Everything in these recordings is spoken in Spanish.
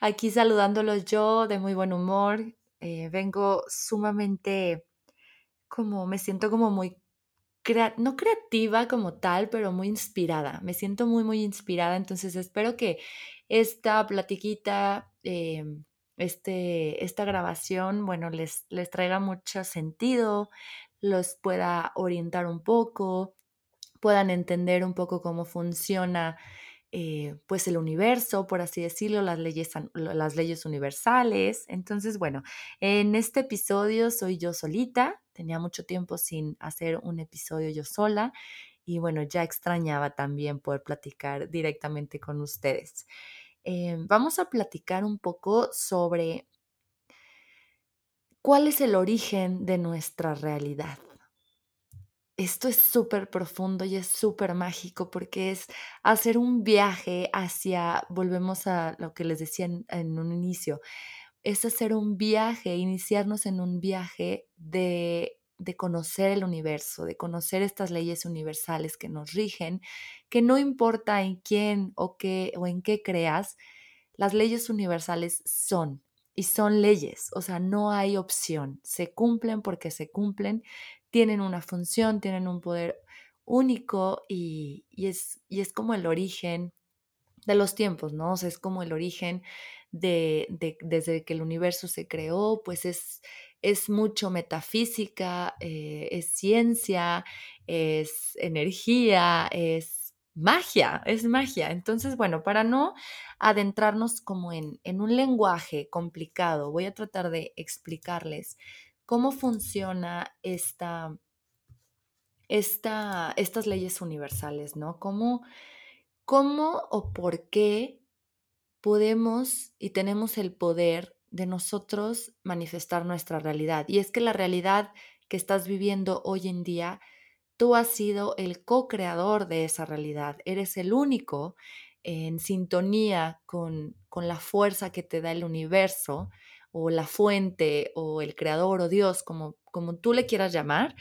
Aquí saludándolos yo de muy buen humor. Eh, vengo sumamente como, me siento como muy, no creativa como tal, pero muy inspirada. Me siento muy, muy inspirada. Entonces espero que esta platiquita, em, este, esta grabación, bueno, les, les traiga mucho sentido, los pueda orientar un poco, puedan entender un poco cómo funciona eh, pues el universo, por así decirlo, las leyes, las leyes universales. Entonces, bueno, en este episodio soy yo solita, tenía mucho tiempo sin hacer un episodio yo sola y bueno, ya extrañaba también poder platicar directamente con ustedes. Eh, vamos a platicar un poco sobre cuál es el origen de nuestra realidad esto es súper profundo y es súper mágico porque es hacer un viaje hacia, volvemos a lo que les decía en, un inicio, es hacer un viaje, iniciarnos en un viaje de, de conocer el universo, de conocer estas leyes universales que nos rigen, que no importa en quién o qué o en qué creas, las leyes universales son y son leyes, o sea, no hay opción, se cumplen porque se cumplen tienen una función, tienen un poder único y, es, y es como el origen de los tiempos, ¿no? O sea, es como el origen de, desde que el universo se creó, pues es, es mucho metafísica, eh, es ciencia, es energía, es magia, es magia. Entonces, bueno, para no adentrarnos como en, en un lenguaje complicado, voy a tratar de explicarles cómo funciona esta, esta, estas leyes universales, ¿no? ¿Cómo, ¿Cómo o por qué podemos y tenemos el poder de nosotros manifestar nuestra realidad? Y es que la realidad que estás viviendo hoy en día, tú has sido el co-creador de esa realidad, eres el único en sintonía con, con la fuerza que te da el universo o la fuente o el creador o Dios, como, como tú le quieras llamar,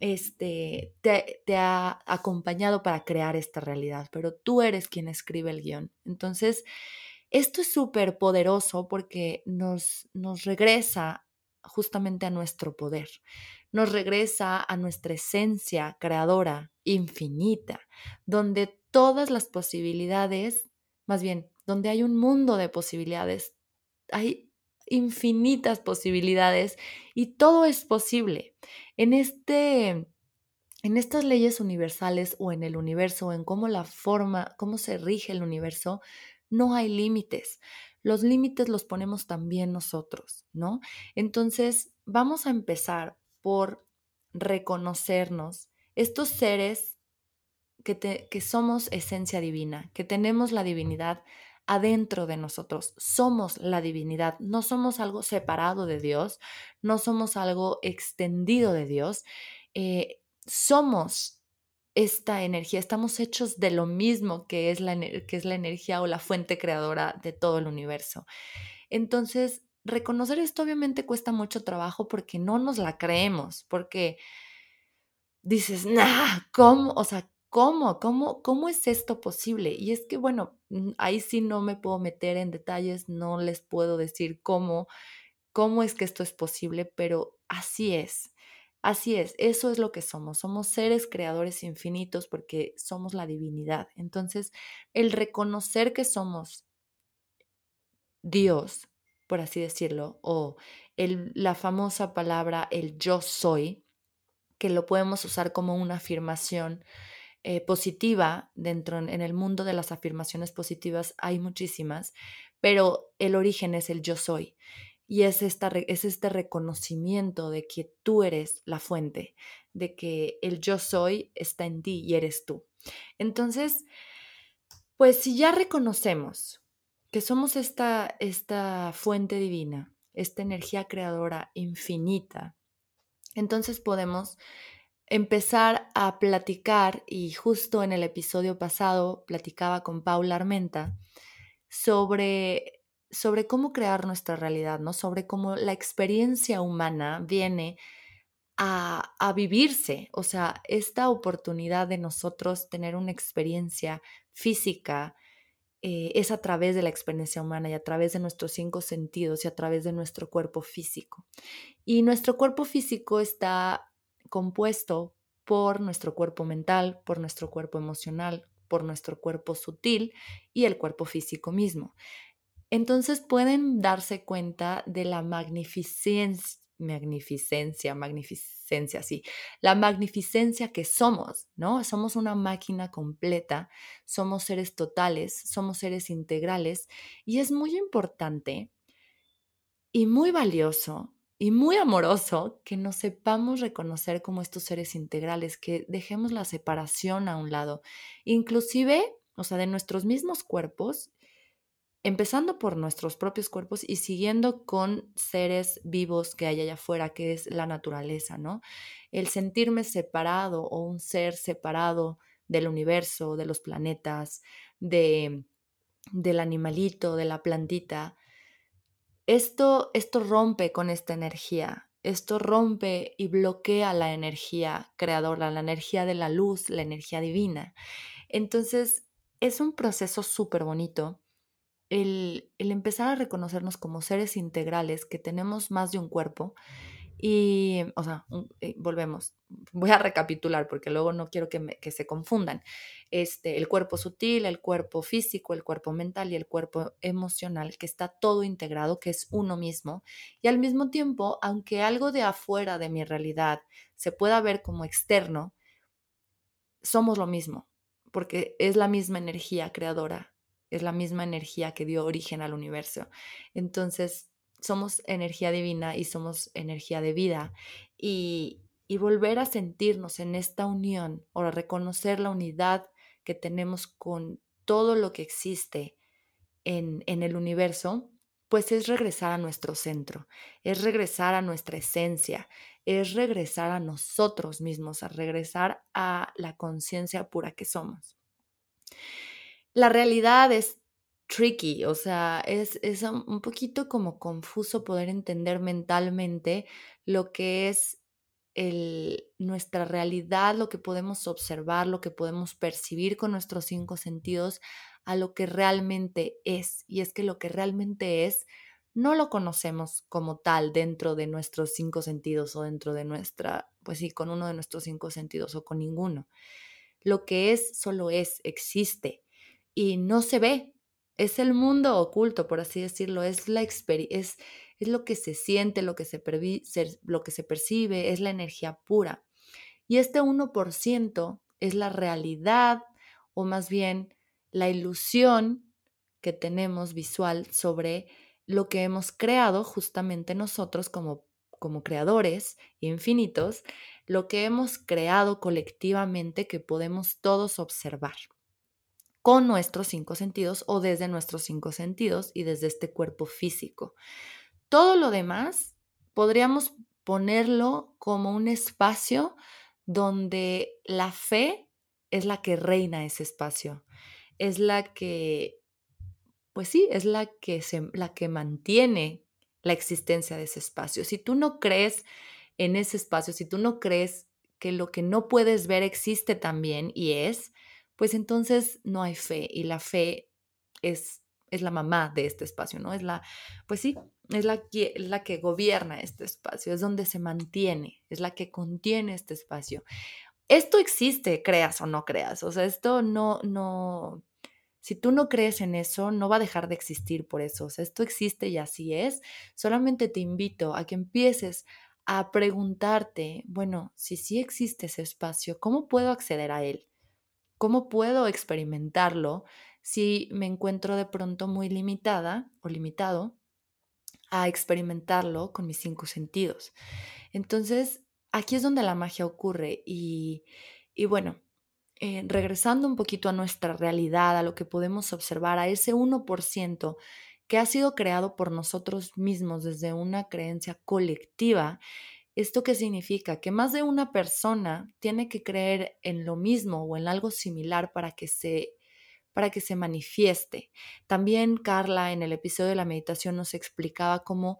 este, te, te, ha acompañado para crear esta realidad, pero tú eres quien escribe el guion. Entonces, esto es súper poderoso porque nos, nos regresa justamente a nuestro poder, nos regresa a nuestra esencia creadora infinita, donde todas las posibilidades, más bien, donde hay un mundo de posibilidades, hay infinitas posibilidades y todo es posible. En este en estas leyes universales o en el universo en cómo la forma, cómo se rige el universo, no hay límites. Los límites los ponemos también nosotros, ¿no? Entonces, vamos a empezar por reconocernos estos seres que, que somos esencia divina, que tenemos la divinidad adentro de nosotros. Somos la divinidad, no somos algo separado de Dios, no somos algo extendido de Dios. Eh, somos esta energía, estamos hechos de lo mismo que es, la, que es la energía o la fuente creadora de todo el universo. Entonces, reconocer esto obviamente cuesta mucho trabajo porque no nos la creemos, porque dices, nah, ¿cómo? O sea, ¿Cómo? ¿Cómo, cómo es esto posible? Y es que, bueno, mm, ahí sí no me puedo meter en detalles, no les puedo decir cómo, cómo es que esto es posible, pero así es. Así es, eso es lo que somos. Somos seres creadores infinitos porque somos la divinidad. Entonces, el reconocer que somos Dios, por así decirlo, o el, la famosa palabra el yo soy, que lo podemos usar como una afirmación eh, positiva dentro en el mundo de las afirmaciones positivas hay muchísimas, pero el origen es el yo soy. Y es, esta, es este reconocimiento de que tú eres la fuente, de que el yo soy está en ti y eres tú. Entonces, pues si ya reconocemos que somos esta, esta fuente divina, esta energía creadora infinita, entonces podemos empezar a platicar, y justo en el episodio pasado platicaba con Paula Armenta sobre, sobre cómo crear nuestra realidad, ¿no? Sobre cómo la experiencia humana viene a, a, vivirse, o sea, esta oportunidad de nosotros tener una experiencia física eh, es a través de la experiencia humana y a través de nuestros cinco sentidos y a través de nuestro cuerpo físico. Y nuestro cuerpo físico está compuesto por nuestro cuerpo mental, por nuestro cuerpo emocional, por nuestro cuerpo sutil y el cuerpo físico mismo. Entonces pueden darse cuenta de la magnificencia, magnificencia, magnificencia, sí, la magnificencia que somos, ¿no? Somos una máquina completa, somos seres totales, somos seres integrales y es muy importante y muy valioso y muy amoroso que nos sepamos reconocer como estos seres integrales, que dejemos la separación a un lado, inclusive, o sea, de nuestros mismos cuerpos, empezando por nuestros propios cuerpos y siguiendo con seres vivos que hay allá afuera, que es la naturaleza, ¿no? El sentirme separado o un ser separado del universo, de los planetas, de, del animalito, de la plantita, esto, esto rompe con esta energía, esto rompe y bloquea la energía creadora, la energía de la luz, la energía divina. Entonces, es un proceso súper bonito el, el, empezar a reconocernos como seres integrales, que tenemos más de un cuerpo, y, o sea, eh, volvemos, voy a recapitular porque luego no quiero que, se confundan. Este, el cuerpo sutil, el cuerpo físico, el cuerpo mental y el cuerpo emocional, que está todo integrado, que es uno mismo. Y al mismo tiempo, aunque algo de afuera de mi realidad se pueda ver como externo, somos lo mismo, porque es la misma energía creadora, es la misma energía que dio origen al universo. Entonces, somos energía divina y somos energía de vida. Y, y volver a sentirnos en esta unión o a reconocer la unidad que tenemos con todo lo que existe en, en el universo, pues es regresar a nuestro centro, es regresar a nuestra esencia, es regresar a nosotros mismos, a regresar a la conciencia pura que somos. La realidad es tricky, o sea, es, es un poquito como confuso poder entender mentalmente lo que es el, nuestra realidad, lo que podemos observar, lo que podemos percibir con nuestros cinco sentidos a lo que realmente es. Y es que lo que realmente es no lo conocemos como tal dentro de nuestros cinco sentidos o dentro de nuestra, pues sí, con uno de nuestros cinco sentidos o con ninguno. Lo que es solo es, existe y no se ve, es el mundo oculto, por así decirlo, es, la es, es lo que se siente, lo que se, lo que se percibe, es la energía pura. Y este 1% es la realidad o más bien la ilusión que tenemos visual sobre lo que hemos creado justamente nosotros como, como creadores infinitos, lo que hemos creado colectivamente que podemos todos observar con nuestros cinco sentidos o desde nuestros cinco sentidos y desde este cuerpo físico. Todo lo demás podríamos ponerlo como un espacio donde la fe es la que reina ese espacio, es la que, pues sí, es la que, se, la que mantiene la existencia de ese espacio. Si tú no crees en ese espacio, si tú no crees que lo que no puedes ver existe también y es, pues entonces no hay fe y la fe es, es la mamá de este espacio, ¿no? Es la, pues sí, es la, que, la que gobierna este espacio, es donde se mantiene, es la que contiene este espacio. Esto existe, creas o no creas, o sea, esto no, no, si tú no crees en eso, no va a dejar de existir por eso, o sea, esto existe y así es. Solamente te invito a que empieces a preguntarte, bueno, si sí existe ese espacio, ¿cómo puedo acceder a él? ¿Cómo puedo experimentarlo si me encuentro de pronto muy limitada o limitado a experimentarlo con mis cinco sentidos? Entonces, aquí es donde la magia ocurre y, y bueno, eh, regresando un poquito a nuestra realidad, a lo que podemos observar, a ese 1% que ha sido creado por nosotros mismos desde una creencia colectiva, ¿esto qué significa? Que más de una persona tiene que creer en lo mismo o en algo similar para que se para que se manifieste. También Carla en el episodio de la meditación nos explicaba cómo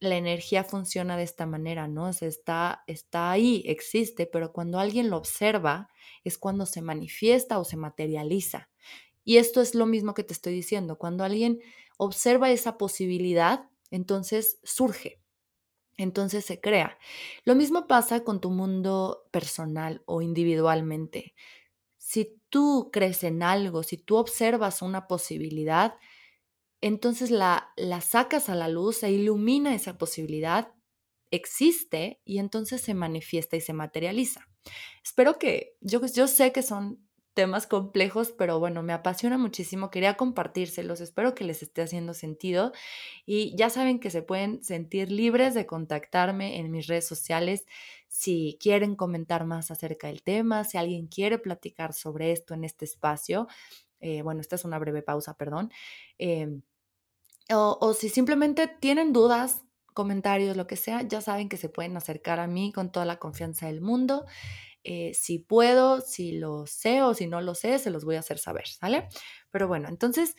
la energía funciona de esta manera, ¿no? Está, está ahí, existe, pero cuando alguien lo observa es cuando se manifiesta o se materializa. Y esto es lo mismo que te estoy diciendo, cuando alguien observa esa posibilidad, entonces surge, entonces se crea. Lo mismo pasa con tu mundo personal o individualmente. Si tú crees en algo, si tú observas una posibilidad, entonces la, la sacas a la luz, se ilumina esa posibilidad, existe y entonces se manifiesta y se materializa. Espero que, yo, yo sé que son temas complejos, pero bueno, me apasiona muchísimo, quería compartírselos, espero que les esté haciendo sentido y ya saben que se pueden sentir libres de contactarme en mis redes sociales si quieren comentar más acerca del tema, si alguien quiere platicar sobre esto en este espacio. Eh, bueno, esta es una breve pausa, perdón. Em, o, si simplemente tienen dudas, comentarios, lo que sea, ya saben que se pueden acercar a mí con toda la confianza del mundo. Eh, si puedo, si lo sé o si no lo sé, se los voy a hacer saber, ¿sale? Pero bueno, entonces,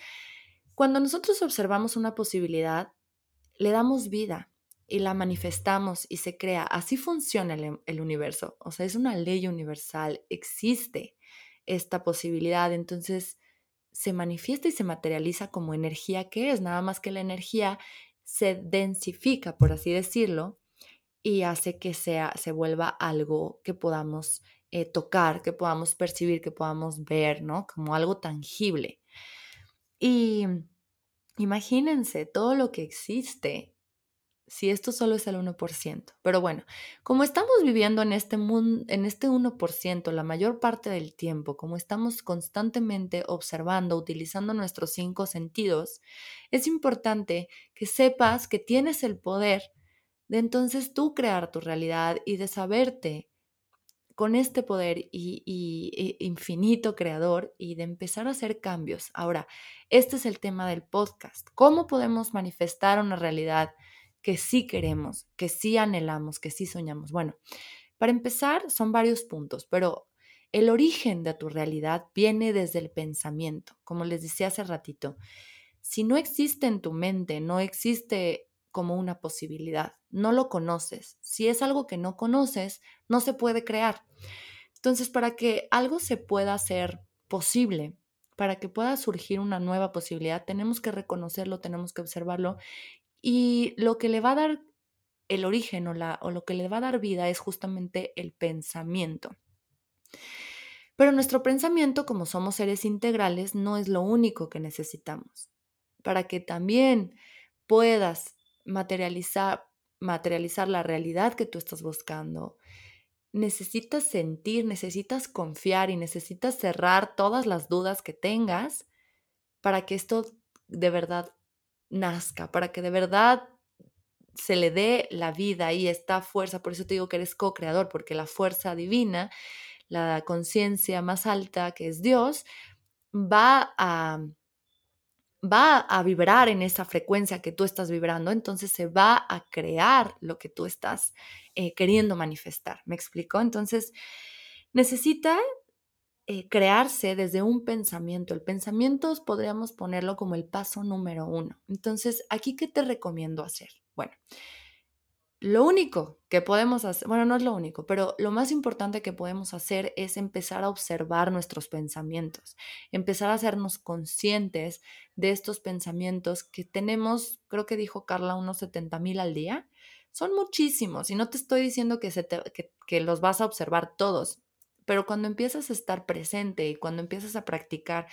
cuando nosotros observamos una posibilidad, le damos vida y la manifestamos y se crea. Así funciona el, el universo. O sea, es una ley universal. Existe esta posibilidad. Entonces, se manifiesta y se materializa como energía que es, nada más que la energía se densifica, por así decirlo, y hace que sea, se vuelva algo que podamos eh, tocar, que podamos percibir, que podamos ver, ¿no? Como algo tangible. Y imagínense todo lo que existe si esto solo es el 1%. Pero bueno, como estamos viviendo en este, mundo, en este 1% la mayor parte del tiempo, como estamos constantemente observando, utilizando nuestros cinco sentidos, es importante que sepas que tienes el poder de entonces tú crear tu realidad y de saberte con este poder y, infinito creador y de empezar a hacer cambios. Ahora, este es el tema del podcast. ¿Cómo podemos manifestar una realidad? Que sí queremos, que sí anhelamos, que sí soñamos. Bueno, para empezar son varios puntos, pero el origen de tu realidad viene desde el pensamiento, como les decía hace ratito. Si no existe en tu mente, no existe como una posibilidad, no lo conoces. Si es algo que no conoces, no se puede crear. Entonces, para que algo se pueda hacer posible, para que pueda surgir una nueva posibilidad, tenemos que reconocerlo, tenemos que observarlo y lo que le va a dar el origen o, la, o lo que le va a dar vida es justamente el pensamiento. Pero nuestro pensamiento, como somos seres integrales, no es lo único que necesitamos. Para que también puedas materializar, materializar la realidad que tú estás buscando, necesitas sentir, necesitas confiar y necesitas cerrar todas las dudas que tengas para que esto de verdad nazca, para que de verdad se le dé la vida y esta fuerza. Por eso te digo que eres co-creador, porque la fuerza divina, la conciencia más alta que es Dios, va a, va a vibrar en esa frecuencia que tú estás vibrando, entonces se va a crear lo que tú estás eh, queriendo manifestar. ¿Me explico? Entonces, necesita eh, crearse desde un pensamiento. El pensamiento podríamos ponerlo como el paso número uno. Entonces, ¿aquí qué te recomiendo hacer? Bueno, lo único que podemos hacer, bueno, no es lo único, pero lo más importante que podemos hacer es empezar a observar nuestros pensamientos, empezar a hacernos conscientes de estos pensamientos que tenemos, creo que dijo Carla, unos 70 mil al día. Son muchísimos y no te estoy diciendo que, se que los vas a observar todos. Pero cuando empiezas a estar presente y cuando empiezas a practicar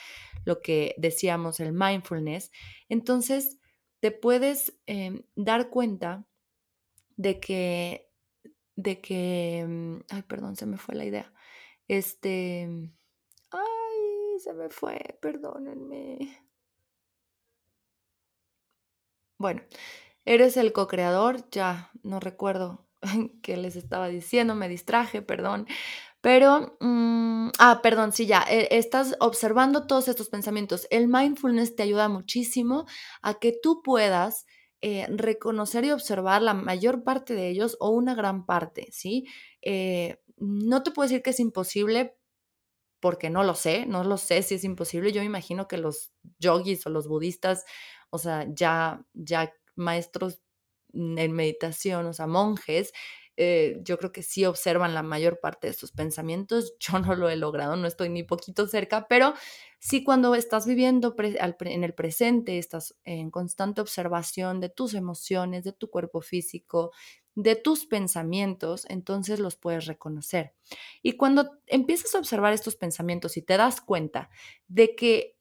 lo que decíamos, el mindfulness, entonces te puedes em, dar cuenta de que, de que, mm, ay, perdón, se me fue la idea. Este, ay, se me fue, perdónenme. Bueno, eres el co-creador, ya no recuerdo qué les estaba diciendo, me distraje, perdón, Pero, mm, ah, perdón, sí, ya, eh, estás observando todos estos pensamientos. El mindfulness te ayuda muchísimo a que tú puedas eh, reconocer y observar la mayor parte de ellos o una gran parte, ¿sí? Eh, no te puedo decir que es imposible porque no lo sé, no lo sé si es imposible. Yo me imagino que los yogis o los budistas, o sea, ya, ya maestros en meditación, o sea, monjes, eh, yo creo que sí observan la mayor parte de sus pensamientos. Yo no lo he logrado, no estoy ni poquito cerca, pero sí cuando estás viviendo en el presente, estás en constante observación de tus emociones, de tu cuerpo físico, de tus pensamientos, entonces los puedes reconocer. Y cuando empiezas a observar estos pensamientos y te das cuenta de que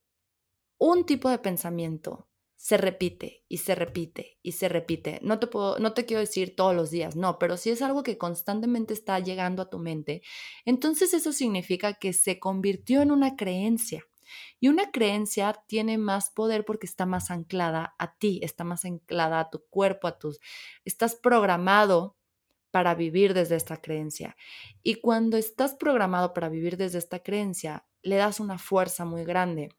un tipo de pensamiento se repite y se repite y se repite. No te puedo, no te quiero decir todos los días, no, pero si es algo que constantemente está llegando a tu mente, entonces eso significa que se convirtió en una creencia. Y una creencia tiene más poder porque está más anclada a ti, está más anclada a tu cuerpo, a tus estás programado para vivir desde esta creencia. Y cuando estás programado para vivir desde esta creencia, le das una fuerza muy grande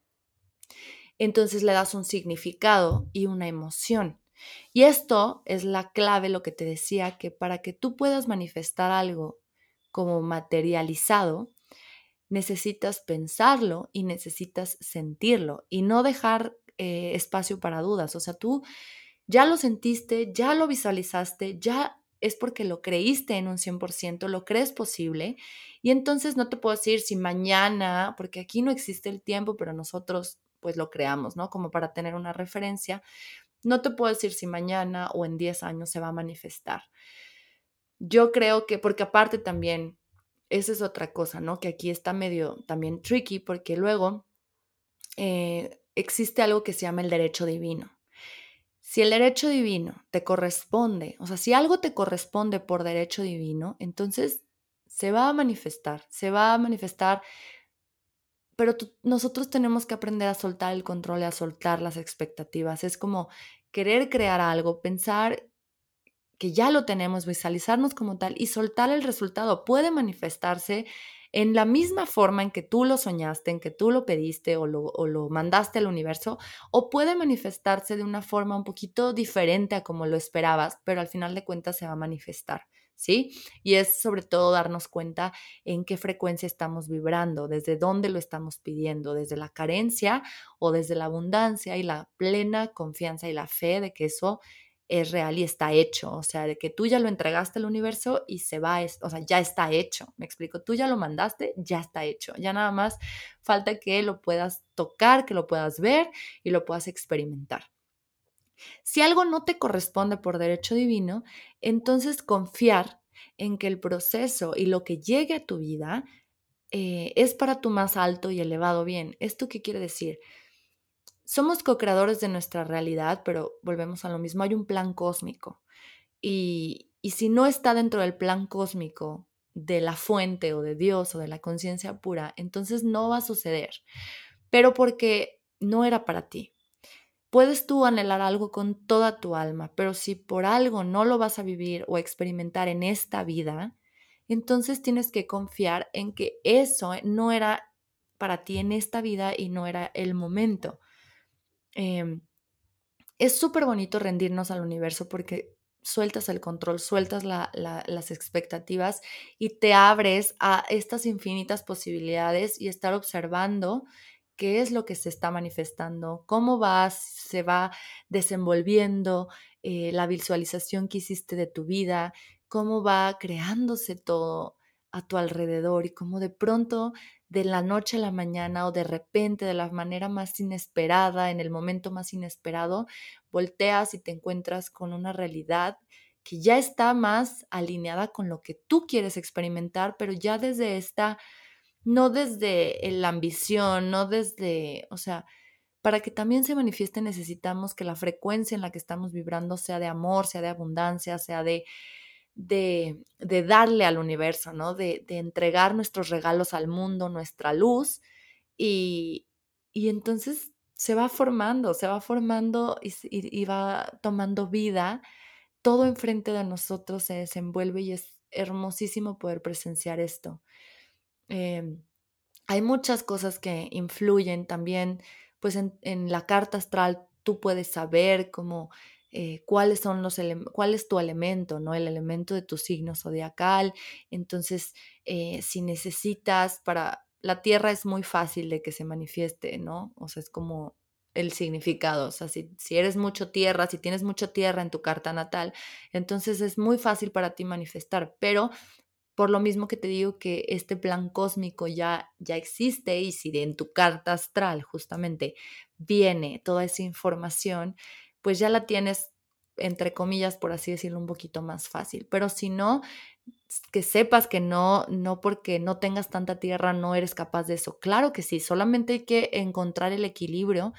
entonces le das un significado y una emoción. Y esto es la clave, lo que te decía, que para que tú puedas manifestar algo como materializado, necesitas pensarlo y necesitas sentirlo y no dejar eh, espacio para dudas. O sea, tú ya lo sentiste, ya lo visualizaste, ya es porque lo creíste en un 100%, lo crees posible. Y entonces no te puedo decir si mañana, porque aquí no existe el tiempo, pero nosotros pues lo creamos, ¿no? Como para tener una referencia. No te puedo decir si mañana o en 10 años se va a manifestar. Yo creo que, porque aparte también, esa es otra cosa, ¿no? Que aquí está medio también tricky, porque luego eh, existe algo que se llama el derecho divino. Si el derecho divino te corresponde, o sea, si algo te corresponde por derecho divino, entonces se va a manifestar, se va a manifestar pero nosotros tenemos que aprender a soltar el control y a soltar las expectativas. Es como querer crear algo, pensar que ya lo tenemos, visualizarnos como tal y soltar el resultado. Puede manifestarse en la misma forma en que tú lo soñaste, en que tú lo pediste o lo, o lo mandaste al universo, o puede manifestarse de una forma un poquito diferente a como lo esperabas, pero al final de cuentas se va a manifestar. ¿Sí? Y es sobre todo darnos cuenta en qué frecuencia estamos vibrando, desde dónde lo estamos pidiendo, desde la carencia o desde la abundancia y la plena confianza y la fe de que eso es real y está hecho, o sea, de que tú ya lo entregaste al universo y se va, o sea, ya está hecho, me explico, tú ya lo mandaste, ya está hecho, ya nada más falta que lo puedas tocar, que lo puedas ver y lo puedas experimentar. Si algo no te corresponde por derecho divino, entonces confiar en que el proceso y lo que llegue a tu vida eh, es para tu más alto y elevado bien. ¿Esto qué quiere decir? Somos co-creadores de nuestra realidad, pero volvemos a lo mismo, hay un plan cósmico. Y, y si no está dentro del plan cósmico de la fuente o de Dios o de la conciencia pura, entonces no va a suceder. Pero porque no era para ti, Puedes tú anhelar algo con toda tu alma, pero si por algo no lo vas a vivir o experimentar en esta vida, entonces tienes que confiar en que eso no era para ti en esta vida y no era el momento. Em, es súper bonito rendirnos al universo porque sueltas el control, sueltas las expectativas y te abres a estas infinitas posibilidades y estar observando qué es lo que se está manifestando, cómo vas, se va desenvolviendo eh, la visualización que hiciste de tu vida, cómo va creándose todo a tu alrededor y cómo de pronto de la noche a la mañana o de repente de la manera más inesperada, en el momento más inesperado, volteas y te encuentras con una realidad que ya está más alineada con lo que tú quieres experimentar, pero ya desde esta no desde la ambición, no desde, o sea, para que también se manifieste necesitamos que la frecuencia en la que estamos vibrando sea de amor, sea de abundancia, sea de, de, de darle al universo, ¿no? De, de, entregar nuestros regalos al mundo, nuestra luz, y, y entonces se va formando, se va formando y, y va tomando vida, todo enfrente de nosotros se desenvuelve y es hermosísimo poder presenciar esto. Em, hay muchas cosas que influyen también, pues en, la carta astral tú puedes saber cómo eh, cuáles son los cuál es tu elemento, ¿no? El elemento de tu signo zodiacal. Entonces, eh, si necesitas para la tierra es muy fácil de que se manifieste, ¿no? O sea, es como el significado. O sea, si, si, eres mucho tierra, si tienes mucha tierra en tu carta natal, entonces es muy fácil para ti manifestar. Pero por lo mismo que te digo que este plan cósmico ya, ya existe y si en tu carta astral justamente viene toda esa información, pues ya la tienes, entre comillas, por así decirlo, un poquito más fácil. Pero si no, que sepas que no, no porque no tengas tanta tierra no eres capaz de eso. Claro que sí, solamente hay que encontrar el equilibrio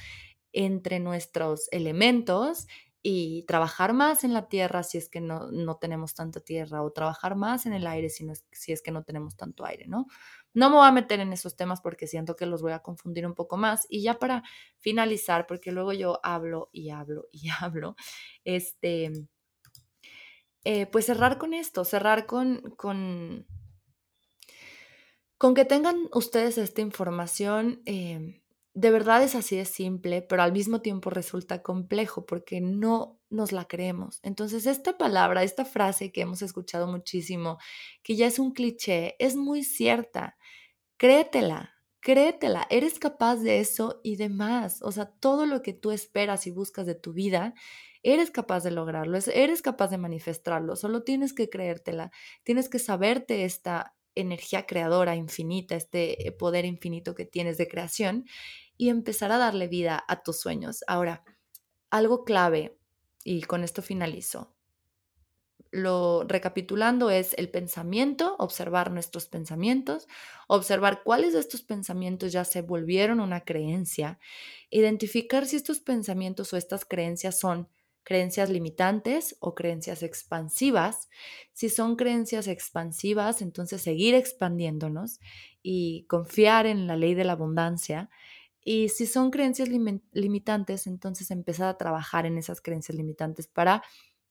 entre nuestros elementos y trabajar más en la tierra si es que no, no tenemos tanta tierra o trabajar más en el aire si, es, si es que no tenemos tanto aire, ¿no? No me voy a meter en esos temas porque siento que los voy a confundir un poco más. Y ya para finalizar, porque luego yo hablo y hablo y hablo, este, eh, pues cerrar con esto, cerrar con, con, con que tengan ustedes esta información. Eh, de verdad es así de simple, pero al mismo tiempo resulta complejo porque no nos la creemos. Entonces, esta palabra, esta frase que hemos escuchado muchísimo, que ya es un cliché, es muy cierta. Créetela, créetela, eres capaz de eso y de más. O sea, todo lo que tú esperas y buscas de tu vida, eres capaz de lograrlo, eres capaz de manifestarlo, solo tienes que creértela, tienes que saberte esta energía creadora infinita, este poder infinito que tienes de creación y empezar a darle vida a tus sueños. Ahora, algo clave, y con esto finalizo, lo recapitulando es el pensamiento, observar nuestros pensamientos, observar cuáles de estos pensamientos ya se volvieron una creencia, identificar si estos pensamientos o estas creencias son creencias limitantes o creencias expansivas. Si son creencias expansivas, entonces seguir expandiéndonos y confiar en la ley de la abundancia. Y si son creencias limitantes, entonces empezar a trabajar en esas creencias limitantes para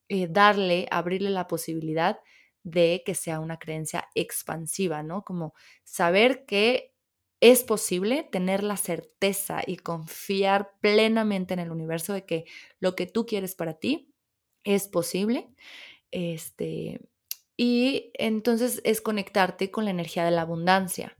eh, darle, abrirle la posibilidad de que sea una creencia expansiva, ¿no? Como saber que es posible tener la certeza y confiar plenamente en el universo de que lo que tú quieres para ti es posible. Este, y entonces es conectarte con la energía de la abundancia.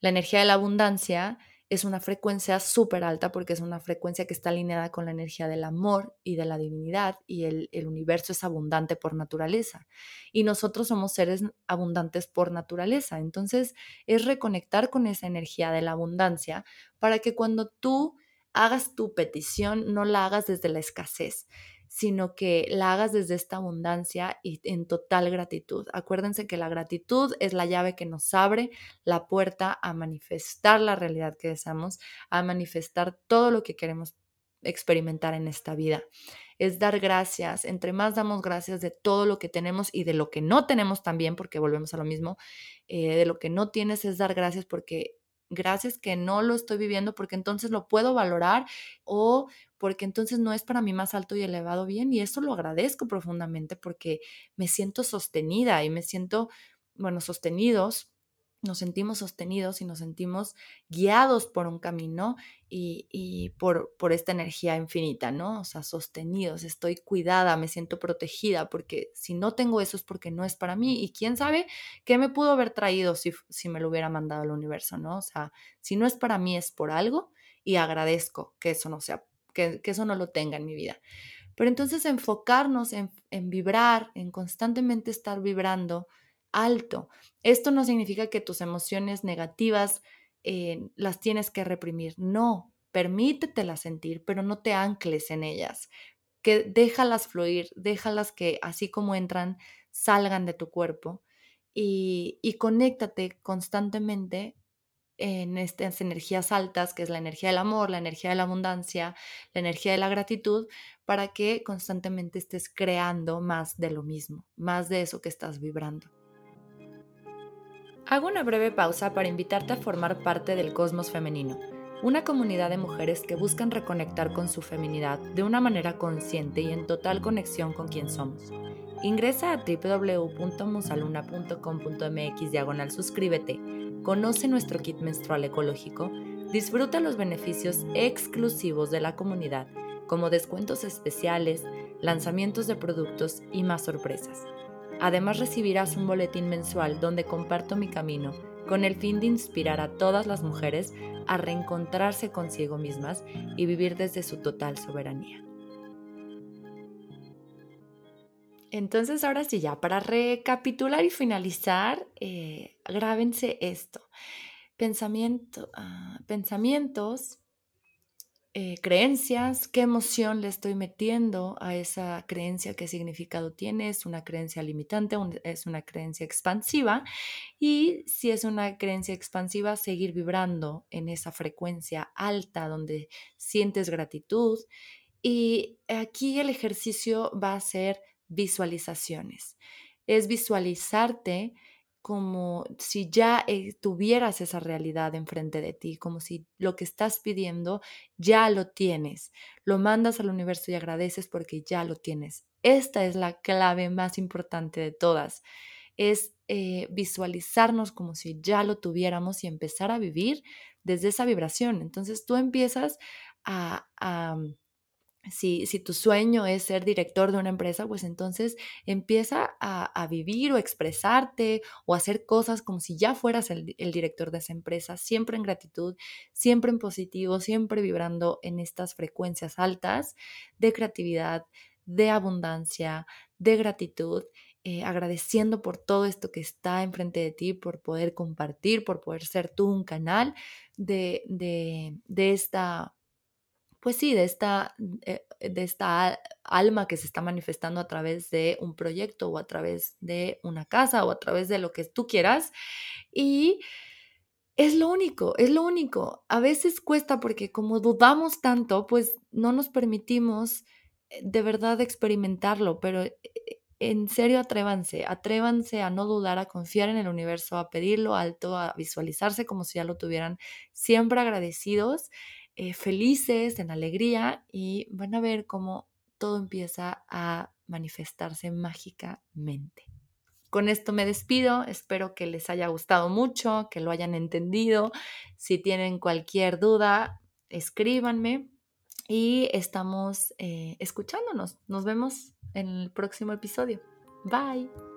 La energía de la abundancia es una frecuencia súper alta porque es una frecuencia que está alineada con la energía del amor y de la divinidad y el, el, universo es abundante por naturaleza y nosotros somos seres abundantes por naturaleza. Entonces es reconectar con esa energía de la abundancia para que cuando tú hagas tu petición no la hagas desde la escasez, sino que la hagas desde esta abundancia y en total gratitud. Acuérdense que la gratitud es la llave que nos abre la puerta a manifestar la realidad que deseamos, a manifestar todo lo que queremos experimentar en esta vida. Es dar gracias. Entre más damos gracias de todo lo que tenemos y de lo que no tenemos también, porque volvemos a lo mismo, eh, de lo que no tienes es dar gracias porque gracias que no lo estoy viviendo porque entonces lo puedo valorar o porque entonces no es para mí más alto y elevado bien y eso lo agradezco profundamente porque me siento sostenida y me siento, bueno, sostenidos nos sentimos sostenidos y nos sentimos guiados por un camino y, por, por, esta energía infinita, ¿no? O sea, sostenidos, estoy cuidada, me siento protegida, porque si no tengo eso es porque no es para mí y quién sabe qué me pudo haber traído si, si me lo hubiera mandado el universo, ¿no? O sea, si no es para mí es por algo y agradezco que eso no sea, que, que eso no lo tenga en mi vida. Pero entonces enfocarnos en, en vibrar, en constantemente estar vibrando, alto. Esto no significa que tus emociones negativas eh, las tienes que reprimir. No, permítetelas sentir, pero no te ancles en ellas. Que déjalas fluir, déjalas que así como entran, salgan de tu cuerpo y, y conéctate constantemente en estas energías altas, que es la energía del amor, la energía de la abundancia, la energía de la gratitud, para que constantemente estés creando más de lo mismo, más de eso que estás vibrando. Hago una breve pausa para invitarte a formar parte del Cosmos Femenino, una comunidad de mujeres que buscan reconectar con su feminidad de una manera consciente y en total conexión con quien somos. Ingresa a www.musaluna.com.mx suscríbete conoce nuestro kit menstrual ecológico, disfruta los beneficios exclusivos de la comunidad, como descuentos especiales, lanzamientos de productos y más sorpresas. Además recibirás un boletín mensual donde comparto mi camino con el fin de inspirar a todas las mujeres a reencontrarse consigo mismas y vivir desde su total soberanía. Entonces, ahora sí, ya para recapitular y finalizar, eh, grábense esto. Pensamiento, ah, pensamientos, eh, creencias, qué emoción le estoy metiendo a esa creencia, qué significado tiene, es una creencia limitante, es una creencia expansiva y si es una creencia expansiva, seguir vibrando en esa frecuencia alta donde sientes gratitud y aquí el ejercicio va a ser visualizaciones. Es visualizarte como si ya eh, tuvieras esa realidad enfrente de ti, como si lo que estás pidiendo ya lo tienes. Lo mandas al universo y agradeces porque ya lo tienes. Esta es la clave más importante de todas. Es eh, visualizarnos como si ya lo tuviéramos y empezar a vivir desde esa vibración. Entonces tú empiezas a si, tu sueño es ser director de una empresa, pues entonces empieza a, vivir o expresarte o hacer cosas como si ya fueras el, el, director de esa empresa, siempre en gratitud, siempre en positivo, siempre vibrando en estas frecuencias altas de creatividad, de abundancia, de gratitud. Eh, agradeciendo por todo esto que está enfrente de ti, por poder compartir, por poder ser tú un canal de, de, de esta pues sí, de esta, eh, de esta alma que se está manifestando a través de un proyecto o a través de una casa o a través de lo que tú quieras. Y es lo único, es lo único. A veces cuesta porque como dudamos tanto, pues no nos permitimos eh, de verdad experimentarlo, pero eh, en serio atrévanse, atrévanse a no dudar, a confiar en el universo, a pedirlo alto, a visualizarse como si ya lo tuvieran, siempre agradecidos eh, felices, en alegría y van a ver cómo todo empieza a manifestarse mágicamente. Con esto me despido, espero que les haya gustado mucho, que lo hayan entendido. Si tienen cualquier duda, escríbanme y estamos eh, escuchándonos. Nos vemos en el próximo episodio. Bye.